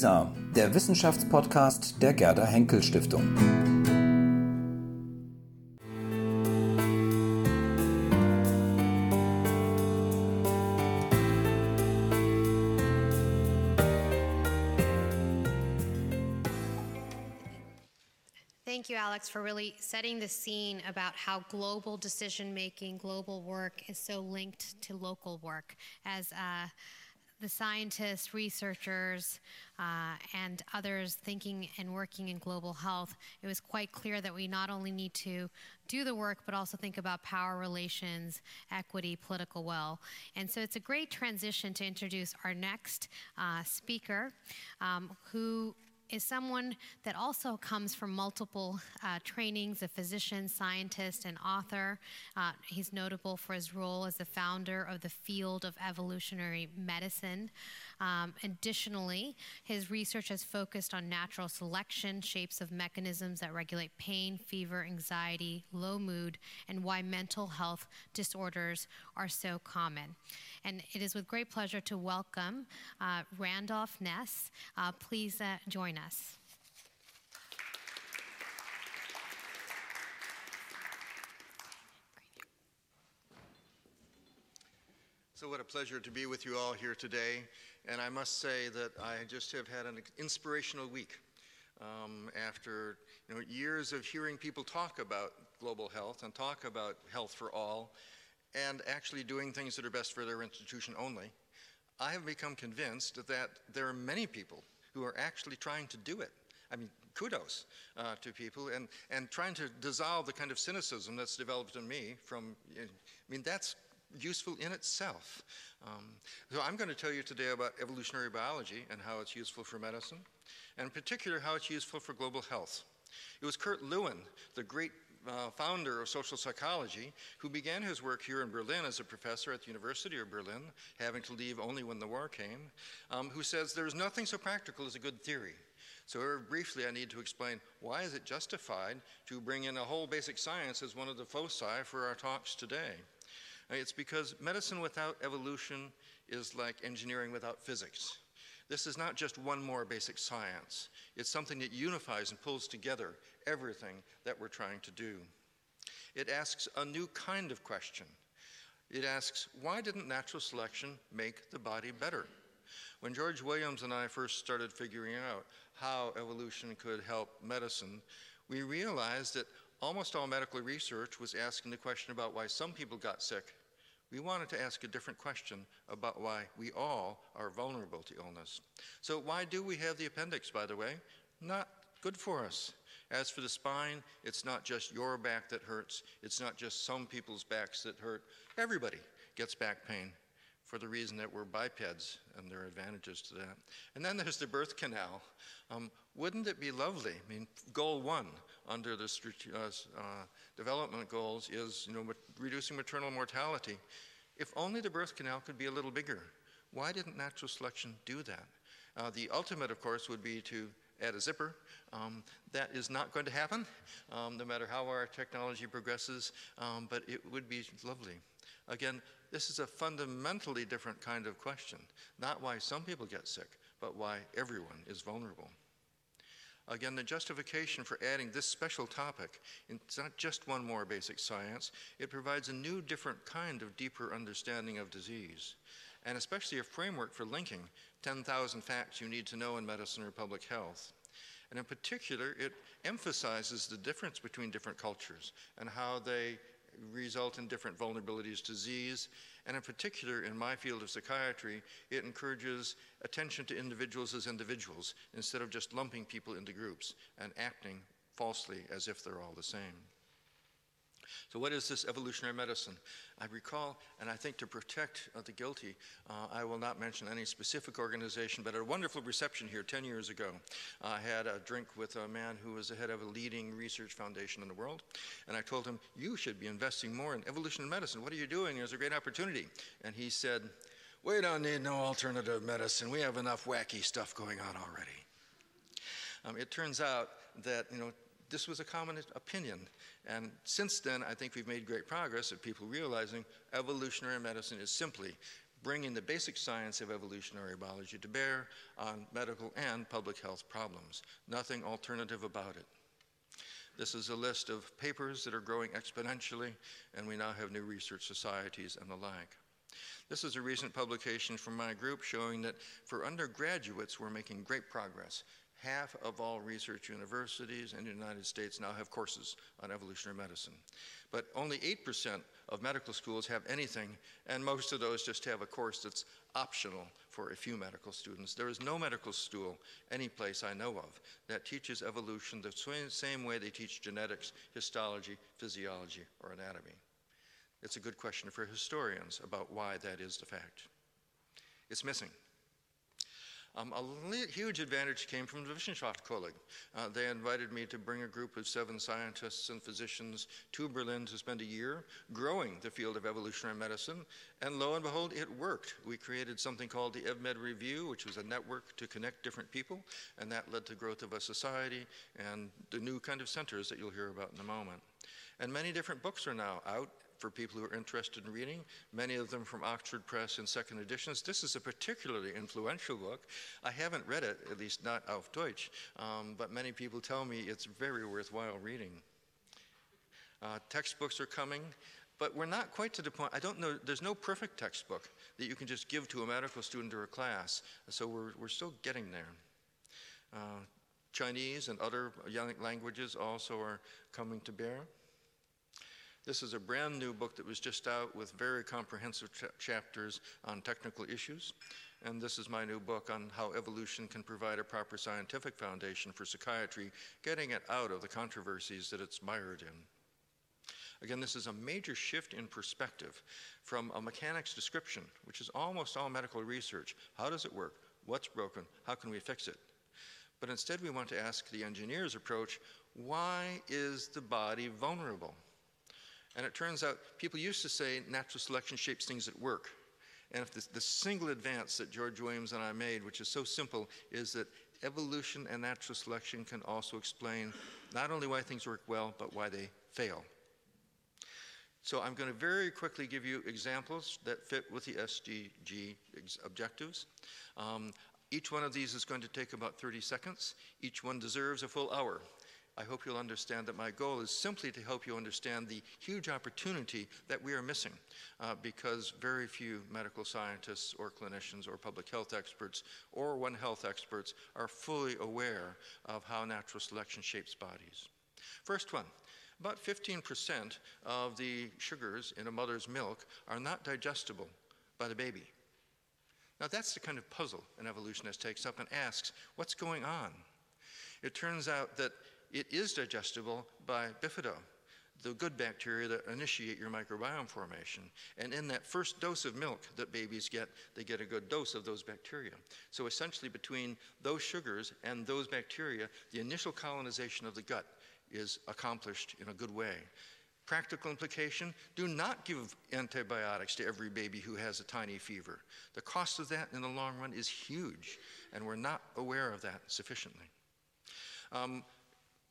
Der Wissenschaftspodcast der Gerda Henkel Stiftung. Thank you, Alex, for really setting the scene about how global decision making, global work is so linked to local work. As uh, the scientists, researchers, uh, and others thinking and working in global health, it was quite clear that we not only need to do the work, but also think about power relations, equity, political will. And so it's a great transition to introduce our next uh, speaker, um, who is someone that also comes from multiple uh, trainings a physician, scientist, and author. Uh, he's notable for his role as the founder of the field of evolutionary medicine. Um, additionally, his research has focused on natural selection, shapes of mechanisms that regulate pain, fever, anxiety, low mood, and why mental health disorders are so common. And it is with great pleasure to welcome uh, Randolph Nesse. Uh, please uh, join us. So, what a pleasure to be with you all here today. And I must say that I just have had an inspirational week. Um, after you know, years of hearing people talk about global health and talk about health for all, and actually doing things that are best for their institution only, I have become convinced that there are many people who are actually trying to do it. I mean, kudos uh, to people and, and trying to dissolve the kind of cynicism that's developed in me from, I mean, that's useful in itself. Um, so I'm going to tell you today about evolutionary biology and how it's useful for medicine, and in particular how it's useful for global health. It was Kurt Lewin, the great uh, founder of social psychology, who began his work here in Berlin as a professor at the University of Berlin, having to leave only when the war came, um, who says there's nothing so practical as a good theory. So very briefly, I need to explain why is it justified to bring in a whole basic science as one of the foci for our talks today. Uh, it's because medicine without evolution is like engineering without physics. This is not just one more basic science. It's something that unifies and pulls together everything that we're trying to do. It asks a new kind of question. It asks, why didn't natural selection make the body better? When George Williams and I first started figuring out how evolution could help medicine, we realized that almost all medical research was asking the question about why some people got sick we wanted to ask a different question about why we all are vulnerable to illness. So, why do we have the appendix, by the way? Not good for us. As for the spine, it's not just your back that hurts, it's not just some people's backs that hurt. Everybody gets back pain for the reason that we're bipeds, and there are advantages to that. And then there's the birth canal. Um, wouldn't it be lovely? I mean, goal one under the uh, uh, development goals is, you know, reducing maternal mortality. If only the birth canal could be a little bigger. Why didn't natural selection do that? Uh, the ultimate, of course, would be to add a zipper. Um, that is not going to happen, um, no matter how our technology progresses, um, but it would be lovely. Again, this is a fundamentally different kind of question. Not why some people get sick, but why everyone is vulnerable. Again, the justification for adding this special topic, it's not just one more basic science, it provides a new, different kind of deeper understanding of disease, and especially a framework for linking 10,000 facts you need to know in medicine or public health. And in particular, it emphasizes the difference between different cultures and how they result in different vulnerabilities to disease. And in particular, in my field of psychiatry, it encourages attention to individuals as individuals instead of just lumping people into groups and acting falsely as if they're all the same. So, what is this evolutionary medicine? I recall, and I think to protect uh, the guilty, uh, I will not mention any specific organization, but at a wonderful reception here 10 years ago, I had a drink with a man who was the head of a leading research foundation in the world, and I told him, You should be investing more in evolutionary medicine. What are you doing? There's a great opportunity. And he said, We don't need no alternative medicine. We have enough wacky stuff going on already. Um, it turns out that, you know, this was a common opinion. And since then, I think we've made great progress of people realizing evolutionary medicine is simply bringing the basic science of evolutionary biology to bear on medical and public health problems. Nothing alternative about it. This is a list of papers that are growing exponentially, and we now have new research societies and the like. This is a recent publication from my group showing that for undergraduates, we're making great progress. Half of all research universities in the United States now have courses on evolutionary medicine. But only 8% of medical schools have anything, and most of those just have a course that's optional for a few medical students. There is no medical school, any place I know of, that teaches evolution the same way they teach genetics, histology, physiology, or anatomy. It's a good question for historians about why that is the fact. It's missing. Um, a huge advantage came from the Wissenschaftskolleg. Uh, they invited me to bring a group of seven scientists and physicians to Berlin to spend a year growing the field of evolutionary medicine. And lo and behold, it worked. We created something called the EVMED Review, which was a network to connect different people. And that led to growth of a society and the new kind of centers that you'll hear about in a moment. And many different books are now out for people who are interested in reading, many of them from Oxford Press in second editions. This is a particularly influential book. I haven't read it, at least not auf Deutsch, um, but many people tell me it's very worthwhile reading. Uh, textbooks are coming, but we're not quite to the point. I don't know, there's no perfect textbook that you can just give to a medical student or a class, so we're, we're still getting there. Uh, Chinese and other young languages also are coming to bear. This is a brand new book that was just out with very comprehensive ch chapters on technical issues. And this is my new book on how evolution can provide a proper scientific foundation for psychiatry, getting it out of the controversies that it's mired in. Again, this is a major shift in perspective from a mechanic's description, which is almost all medical research. How does it work? What's broken? How can we fix it? But instead, we want to ask the engineer's approach why is the body vulnerable? And it turns out people used to say natural selection shapes things at work. And if the, single advance that George Williams and I made, which is so simple, is that evolution and natural selection can also explain not only why things work well, but why they fail. So I'm going to very quickly give you examples that fit with the SDG objectives. Um, each one of these is going to take about 30 seconds. Each one deserves a full hour. I hope you'll understand that my goal is simply to help you understand the huge opportunity that we are missing uh, because very few medical scientists or clinicians or public health experts or One Health experts are fully aware of how natural selection shapes bodies. First one, about 15% of the sugars in a mother's milk are not digestible by the baby. Now that's the kind of puzzle an evolutionist takes up and asks, what's going on? It turns out that it is digestible by bifido, the good bacteria that initiate your microbiome formation. And in that first dose of milk that babies get, they get a good dose of those bacteria. So essentially between those sugars and those bacteria, the initial colonization of the gut is accomplished in a good way. Practical implication, do not give antibiotics to every baby who has a tiny fever. The cost of that in the long run is huge, and we're not aware of that sufficiently. Um,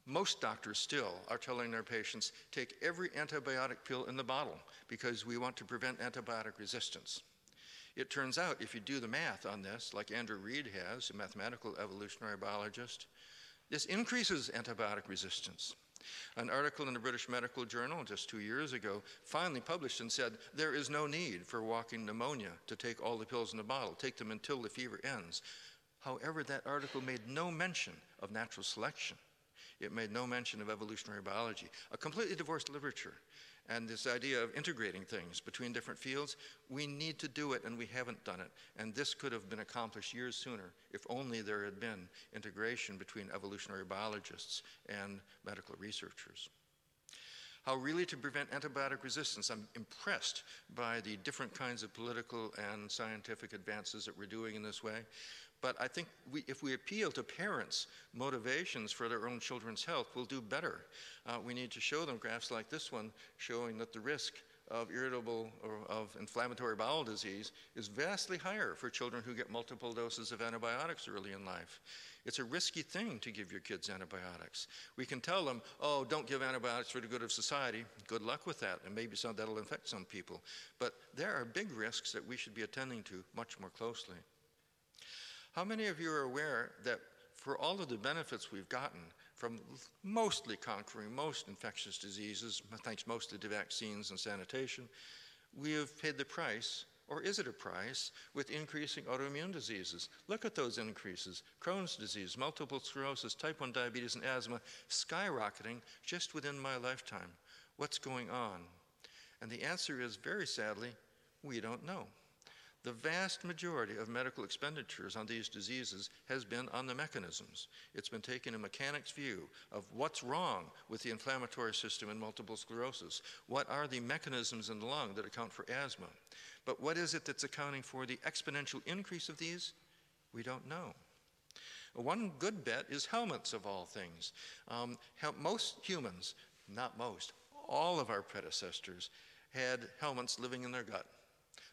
most doctors still are telling their patients take every antibiotic pill in the bottle because we want to prevent antibiotic resistance. It turns out, if you do the math on this, like Andrew Read has, a mathematical evolutionary biologist, this increases antibiotic resistance. An article in the British Medical Journal just two years ago finally published and said there is no need for walking pneumonia to take all the pills in the bottle, take them until the fever ends. However, that article made no mention of natural selection. It made no mention of evolutionary biology, a completely divorced literature. And this idea of integrating things between different fields, we need to do it and we haven't done it. And this could have been accomplished years sooner if only there had been integration between evolutionary biologists and medical researchers. How really to prevent antibiotic resistance. I'm impressed by the different kinds of political and scientific advances that we're doing in this way. But I think we, if we appeal to parents' motivations for their own children's health, we'll do better. Uh, we need to show them graphs like this one showing that the risk of irritable or of inflammatory bowel disease is vastly higher for children who get multiple doses of antibiotics early in life. It's a risky thing to give your kids antibiotics. We can tell them, oh, don't give antibiotics for the good of society. Good luck with that, and maybe some, that'll infect some people. But there are big risks that we should be attending to much more closely. How many of you are aware that for all of the benefits we've gotten from mostly conquering most infectious diseases, thanks mostly to vaccines and sanitation, we have paid the price or is it a price with increasing autoimmune diseases? Look at those increases Crohn's disease, multiple sclerosis, type 1 diabetes, and asthma skyrocketing just within my lifetime. What's going on? And the answer is very sadly, we don't know. The vast majority of medical expenditures on these diseases has been on the mechanisms. It's been taken a mechanic's view of what's wrong with the inflammatory system in multiple sclerosis. What are the mechanisms in the lung that account for asthma? But what is it that's accounting for the exponential increase of these? We don't know. One good bet is helminths, of all things. Um, most humans, not most, all of our predecessors had helminths living in their gut.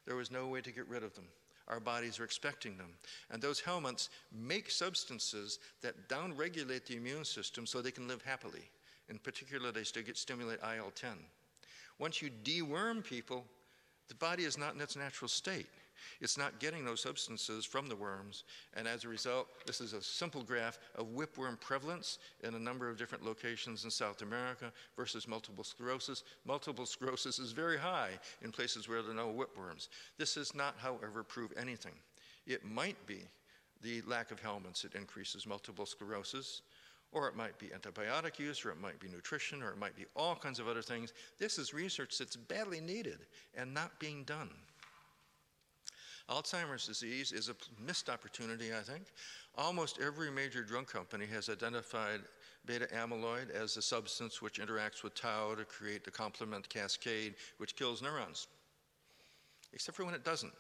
There was no way to get rid of them. Our bodies are expecting them. And those helminths make substances that downregulate the immune system so they can live happily. In particular, they stimulate IL 10. Once you deworm people, the body is not in its natural state. It's not getting those substances from the worms, and as a result, this is a simple graph of whipworm prevalence in a number of different locations in South America versus multiple sclerosis. Multiple sclerosis is very high in places where there are no whipworms. This does not, however, prove anything. It might be the lack of helminths that increases multiple sclerosis, or it might be antibiotic use, or it might be nutrition, or it might be all kinds of other things. This is research that's badly needed and not being done. Alzheimer's disease is a missed opportunity, I think. Almost every major drug company has identified beta amyloid as the substance which interacts with tau to create the complement cascade, which kills neurons, except for when it doesn't.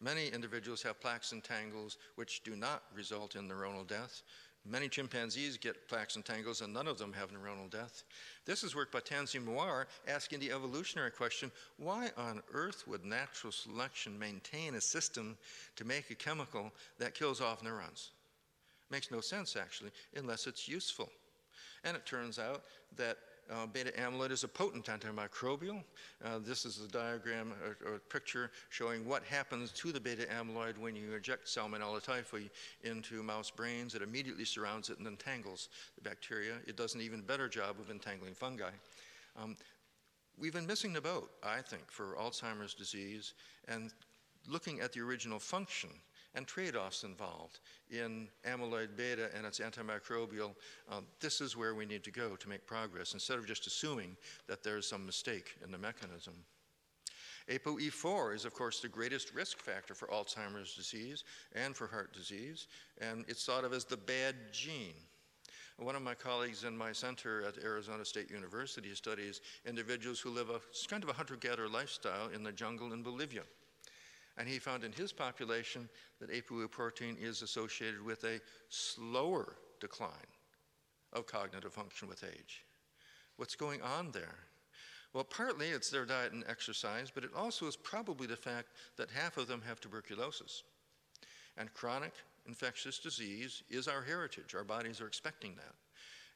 Many individuals have plaques and tangles which do not result in neuronal death. Many chimpanzees get plaques and tangles, and none of them have neuronal death. This is work by Tanzim Moir asking the evolutionary question why on earth would natural selection maintain a system to make a chemical that kills off neurons? Makes no sense, actually, unless it's useful. And it turns out that uh, beta amyloid is a potent antimicrobial. Uh, this is a diagram or, or, picture showing what happens to the beta amyloid when you inject Salmonella typhi into mouse brains. It immediately surrounds it and entangles the bacteria. It does an even better job of entangling fungi. Um, we've been missing the boat, I think, for Alzheimer's disease and looking at the original function and trade offs involved in amyloid beta and its antimicrobial. Um, this is where we need to go to make progress instead of just assuming that there's some mistake in the mechanism. ApoE4 is, of course, the greatest risk factor for Alzheimer's disease and for heart disease, and it's thought of as the bad gene. One of my colleagues in my center at Arizona State University studies individuals who live a kind of a hunter gatherer lifestyle in the jungle in Bolivia. And he found in his population that ApoE protein is associated with a slower decline of cognitive function with age. What's going on there? Well, partly it's their diet and exercise, but it also is probably the fact that half of them have tuberculosis. And chronic infectious disease is our heritage. Our bodies are expecting that.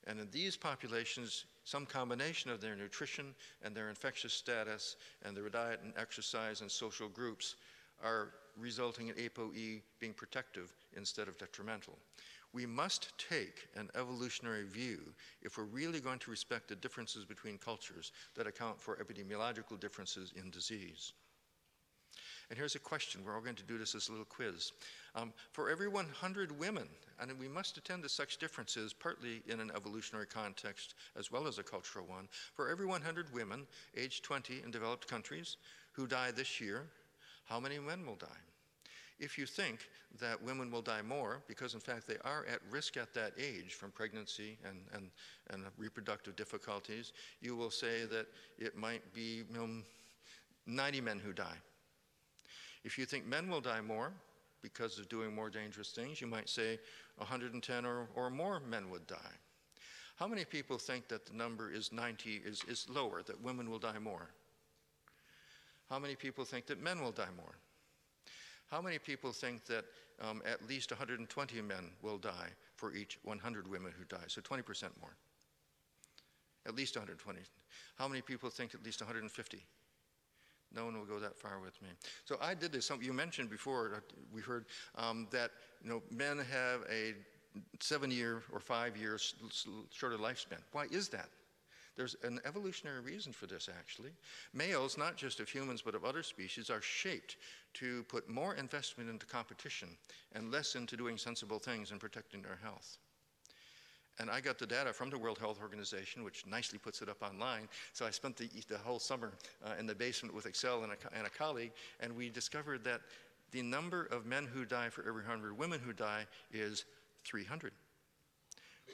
And in these populations, some combination of their nutrition and their infectious status and their diet and exercise and social groups are resulting in ApoE being protective instead of detrimental. We must take an evolutionary view if we're really going to respect the differences between cultures that account for epidemiological differences in disease. And here's a question. We're all going to do this as a little quiz. Um, for every 100 women, and we must attend to such differences, partly in an evolutionary context as well as a cultural one, for every 100 women aged 20 in developed countries who die this year, how many men will die? If you think that women will die more, because in fact they are at risk at that age from pregnancy and, and, and reproductive difficulties, you will say that it might be you know, 90 men who die. If you think men will die more because of doing more dangerous things, you might say 110 or, or more men would die. How many people think that the number is 90 is, is lower, that women will die more? How many people think that men will die more? How many people think that um, at least 120 men will die for each 100 women who die? So 20% more. At least 120. How many people think at least 150? No one will go that far with me. So I did this. You mentioned before, uh, we heard um, that you know, men have a seven year or five years shorter lifespan. Why is that? There's an evolutionary reason for this, actually. Males, not just of humans but of other species, are shaped to put more investment into competition and less into doing sensible things and protecting their health. And I got the data from the World Health Organization, which nicely puts it up online. So I spent the, the whole summer uh, in the basement with Excel and a, and a colleague, and we discovered that the number of men who die for every 100 women who die is 300.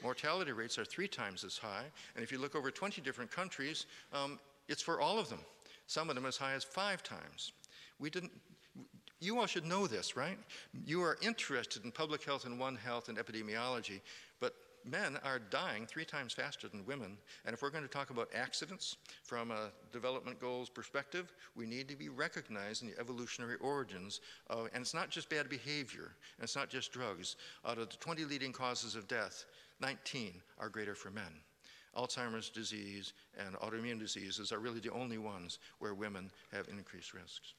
Mortality rates are three times as high, and if you look over 20 different countries, um, it's for all of them. Some of them as high as five times. We didn't, you all should know this, right? You are interested in public health and One Health and epidemiology, but men are dying three times faster than women. And if we're going to talk about accidents from a development goals perspective, we need to be recognizing the evolutionary origins of, and it's not just bad behavior, and it's not just drugs. Out of the 20 leading causes of death, 19 are greater for men. Alzheimer's disease and autoimmune diseases are really the only ones where women have increased risks.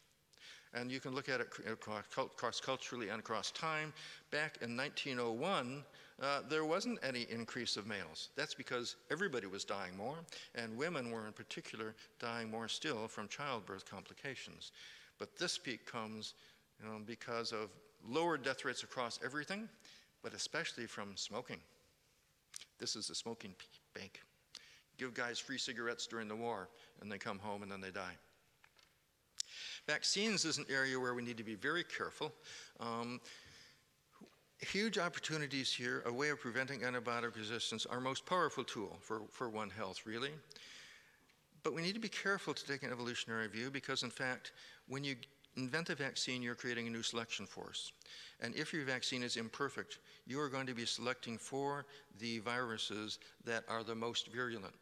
And you can look at it cross culturally and across time. Back in 1901, uh, there wasn't any increase of males. That's because everybody was dying more, and women were in particular dying more still from childbirth complications. But this peak comes you know, because of lower death rates across everything, but especially from smoking. This is the smoking bank. Give guys free cigarettes during the war, and they come home and then they die. Vaccines is an area where we need to be very careful. Um, huge opportunities here, a way of preventing antibiotic resistance, our most powerful tool for, for One Health, really. But we need to be careful to take an evolutionary view because, in fact, when you invent a vaccine, you're creating a new selection force. And if your vaccine is imperfect, you are going to be selecting for the viruses that are the most virulent.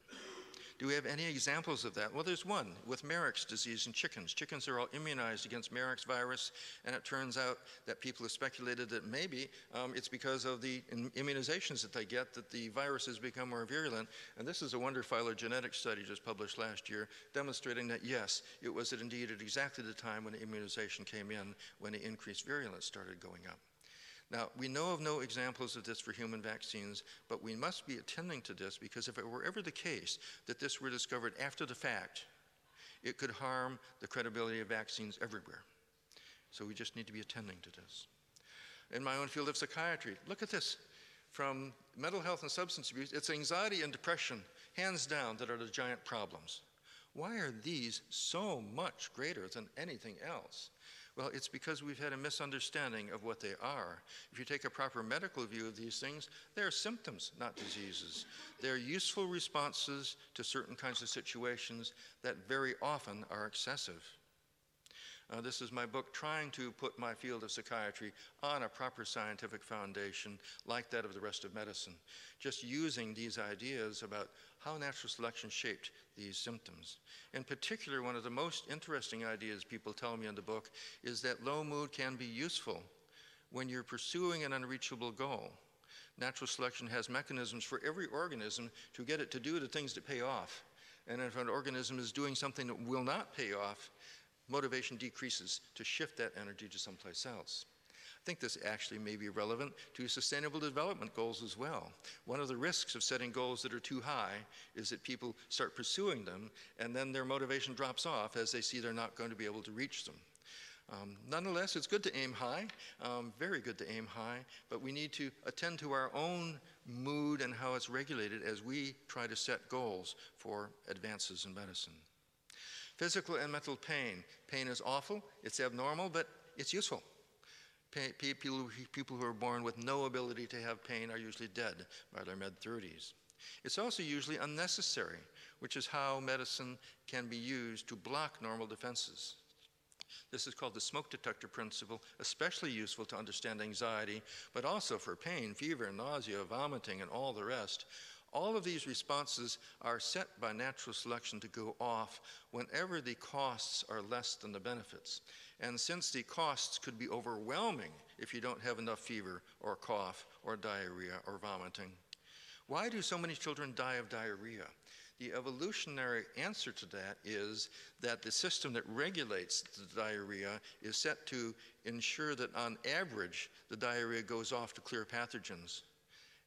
Do we have any examples of that? Well, there's one with Marek's disease in chickens. Chickens are all immunized against Marek's virus, and it turns out that people have speculated that maybe um, it's because of the immunizations that they get that the virus has become more virulent. And this is a Wonder phylogenetic study just published last year demonstrating that yes, it was indeed at exactly the time when the immunization came in when the increased virulence started going up. Now, we know of no examples of this for human vaccines, but we must be attending to this because if it were ever the case that this were discovered after the fact, it could harm the credibility of vaccines everywhere. So we just need to be attending to this. In my own field of psychiatry, look at this. From mental health and substance abuse, it's anxiety and depression, hands down, that are the giant problems. Why are these so much greater than anything else? Well, it's because we've had a misunderstanding of what they are. If you take a proper medical view of these things, they're symptoms, not diseases. They're useful responses to certain kinds of situations that very often are excessive. Uh, this is my book trying to put my field of psychiatry on a proper scientific foundation like that of the rest of medicine. Just using these ideas about how natural selection shaped these symptoms. In particular, one of the most interesting ideas people tell me in the book is that low mood can be useful when you're pursuing an unreachable goal. Natural selection has mechanisms for every organism to get it to do the things that pay off. And if an organism is doing something that will not pay off, motivation decreases to shift that energy to someplace else. I think this actually may be relevant to sustainable development goals as well. One of the risks of setting goals that are too high is that people start pursuing them and then their motivation drops off as they see they're not going to be able to reach them. Um, nonetheless, it's good to aim high, um, very good to aim high, but we need to attend to our own mood and how it's regulated as we try to set goals for advances in medicine. Physical and mental pain. Pain is awful, it's abnormal, but it's useful. Pain, people, people who are born with no ability to have pain are usually dead by their mid 30s. It's also usually unnecessary, which is how medicine can be used to block normal defenses. This is called the smoke detector principle, especially useful to understand anxiety, but also for pain, fever, nausea, vomiting, and all the rest. All of these responses are set by natural selection to go off whenever the costs are less than the benefits. And since the costs could be overwhelming if you don't have enough fever or cough or diarrhea or vomiting, why do so many children die of diarrhea? The evolutionary answer to that is that the system that regulates the diarrhea is set to ensure that on average the diarrhea goes off to clear pathogens.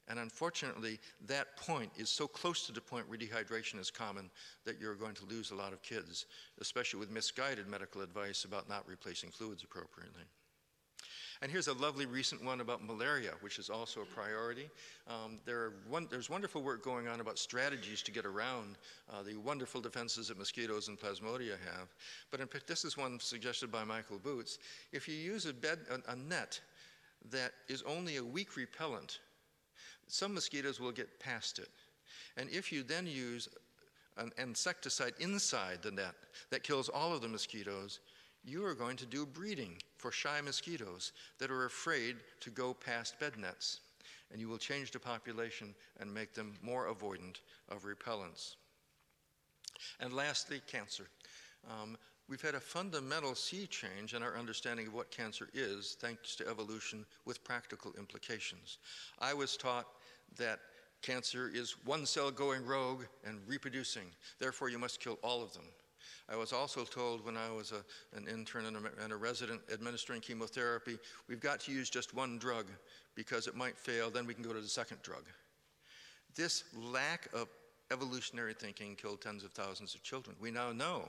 And unfortunately, that point is so close to the point where dehydration is common that you're going to lose a lot of kids, especially with misguided medical advice about not replacing fluids appropriately. And here's a lovely recent one about malaria, which is also a priority. Um, there one, there's wonderful work going on about strategies to get around uh, the wonderful defenses that mosquitoes and plasmodia have. But in, this is one suggested by Michael Boots. If you use a, bed, a, a net that is only a weak repellent, some mosquitoes will get past it. And if you then use an insecticide inside the net that kills all of the mosquitoes, you are going to do breeding for shy mosquitoes that are afraid to go past bed nets. And you will change the population and make them more avoidant of repellents. And lastly, cancer. Um, we've had a fundamental sea change in our understanding of what cancer is, thanks to evolution with practical implications. I was taught that cancer is one cell going rogue and reproducing, therefore, you must kill all of them. I was also told when I was a, an intern and a, and a resident administering chemotherapy, we've got to use just one drug because it might fail, then we can go to the second drug. This lack of evolutionary thinking killed tens of thousands of children. We now know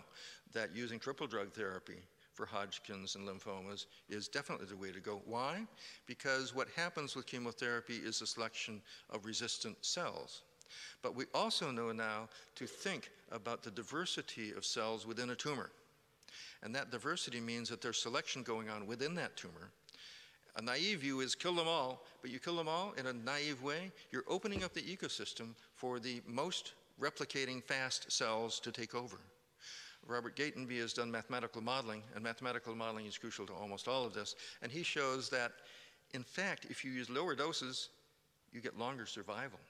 that using triple drug therapy for Hodgkin's and lymphomas is definitely the way to go. Why? Because what happens with chemotherapy is a selection of resistant cells. But we also know now to think about the diversity of cells within a tumor. And that diversity means that there's selection going on within that tumor. A naive view is kill them all, but you kill them all in a naive way, you're opening up the ecosystem for the most replicating fast cells to take over. Robert Gatenby has done mathematical modeling, and mathematical modeling is crucial to almost all of this. And he shows that, in fact, if you use lower doses, you get longer survival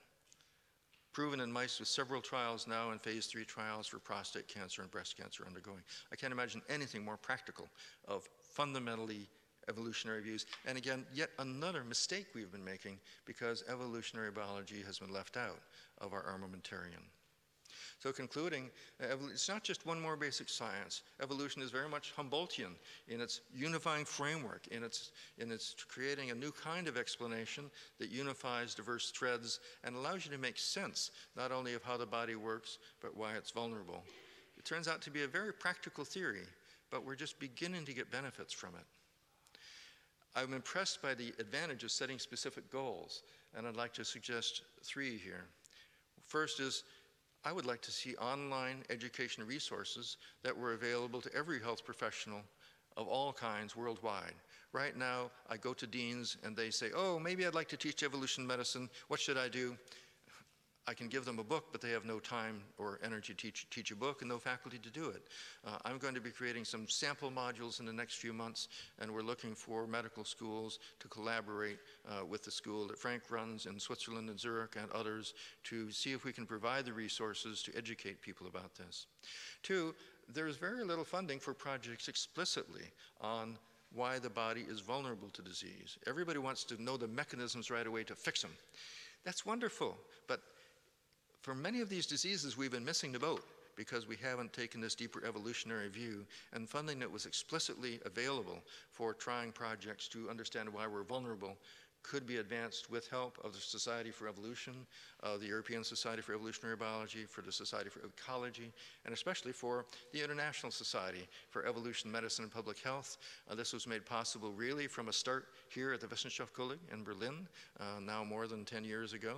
proven in mice with several trials now in phase three trials for prostate cancer and breast cancer undergoing. I can't imagine anything more practical of fundamentally evolutionary views. And again, yet another mistake we've been making because evolutionary biology has been left out of our armamentarium. So concluding, uh, it's not just one more basic science. Evolution is very much Humboldtian in its unifying framework, in its, in its creating a new kind of explanation that unifies diverse threads and allows you to make sense not only of how the body works, but why it's vulnerable. It turns out to be a very practical theory, but we're just beginning to get benefits from it. I'm impressed by the advantage of setting specific goals, and I'd like to suggest three here. First is I would like to see online education resources that were available to every health professional of all kinds worldwide. Right now, I go to deans and they say, oh, maybe I'd like to teach evolution medicine. What should I do? I can give them a book, but they have no time or energy to teach, teach a book and no faculty to do it. Uh, I'm going to be creating some sample modules in the next few months, and we're looking for medical schools to collaborate uh, with the school that Frank runs in Switzerland and Zurich and others to see if we can provide the resources to educate people about this. Two, there's very little funding for projects explicitly on why the body is vulnerable to disease. Everybody wants to know the mechanisms right away to fix them. That's wonderful, but for many of these diseases, we've been missing the boat because we haven't taken this deeper evolutionary view and funding that was explicitly available for trying projects to understand why we're vulnerable could be advanced with help of the Society for Evolution, uh, the European Society for Evolutionary Biology, for the Society for Ecology, and especially for the International Society for Evolution Medicine and Public Health. Uh, this was made possible really from a start here at the Wissenschaftskolleg in Berlin, uh, now more than 10 years ago.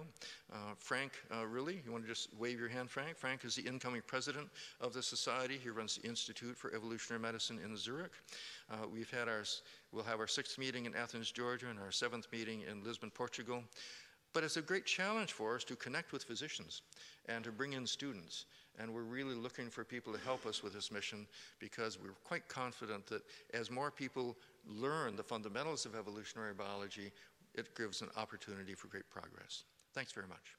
Uh, Frank uh, really, you want to just wave your hand, Frank? Frank is the incoming president of the society. He runs the Institute for Evolutionary Medicine in Zurich. Uh, we've had our, we'll have our sixth meeting in Athens, Georgia, and our seventh meeting in Lisbon, Portugal. But it's a great challenge for us to connect with physicians and to bring in students. And we're really looking for people to help us with this mission because we're quite confident that as more people learn the fundamentals of evolutionary biology, it gives an opportunity for great progress. Thanks very much.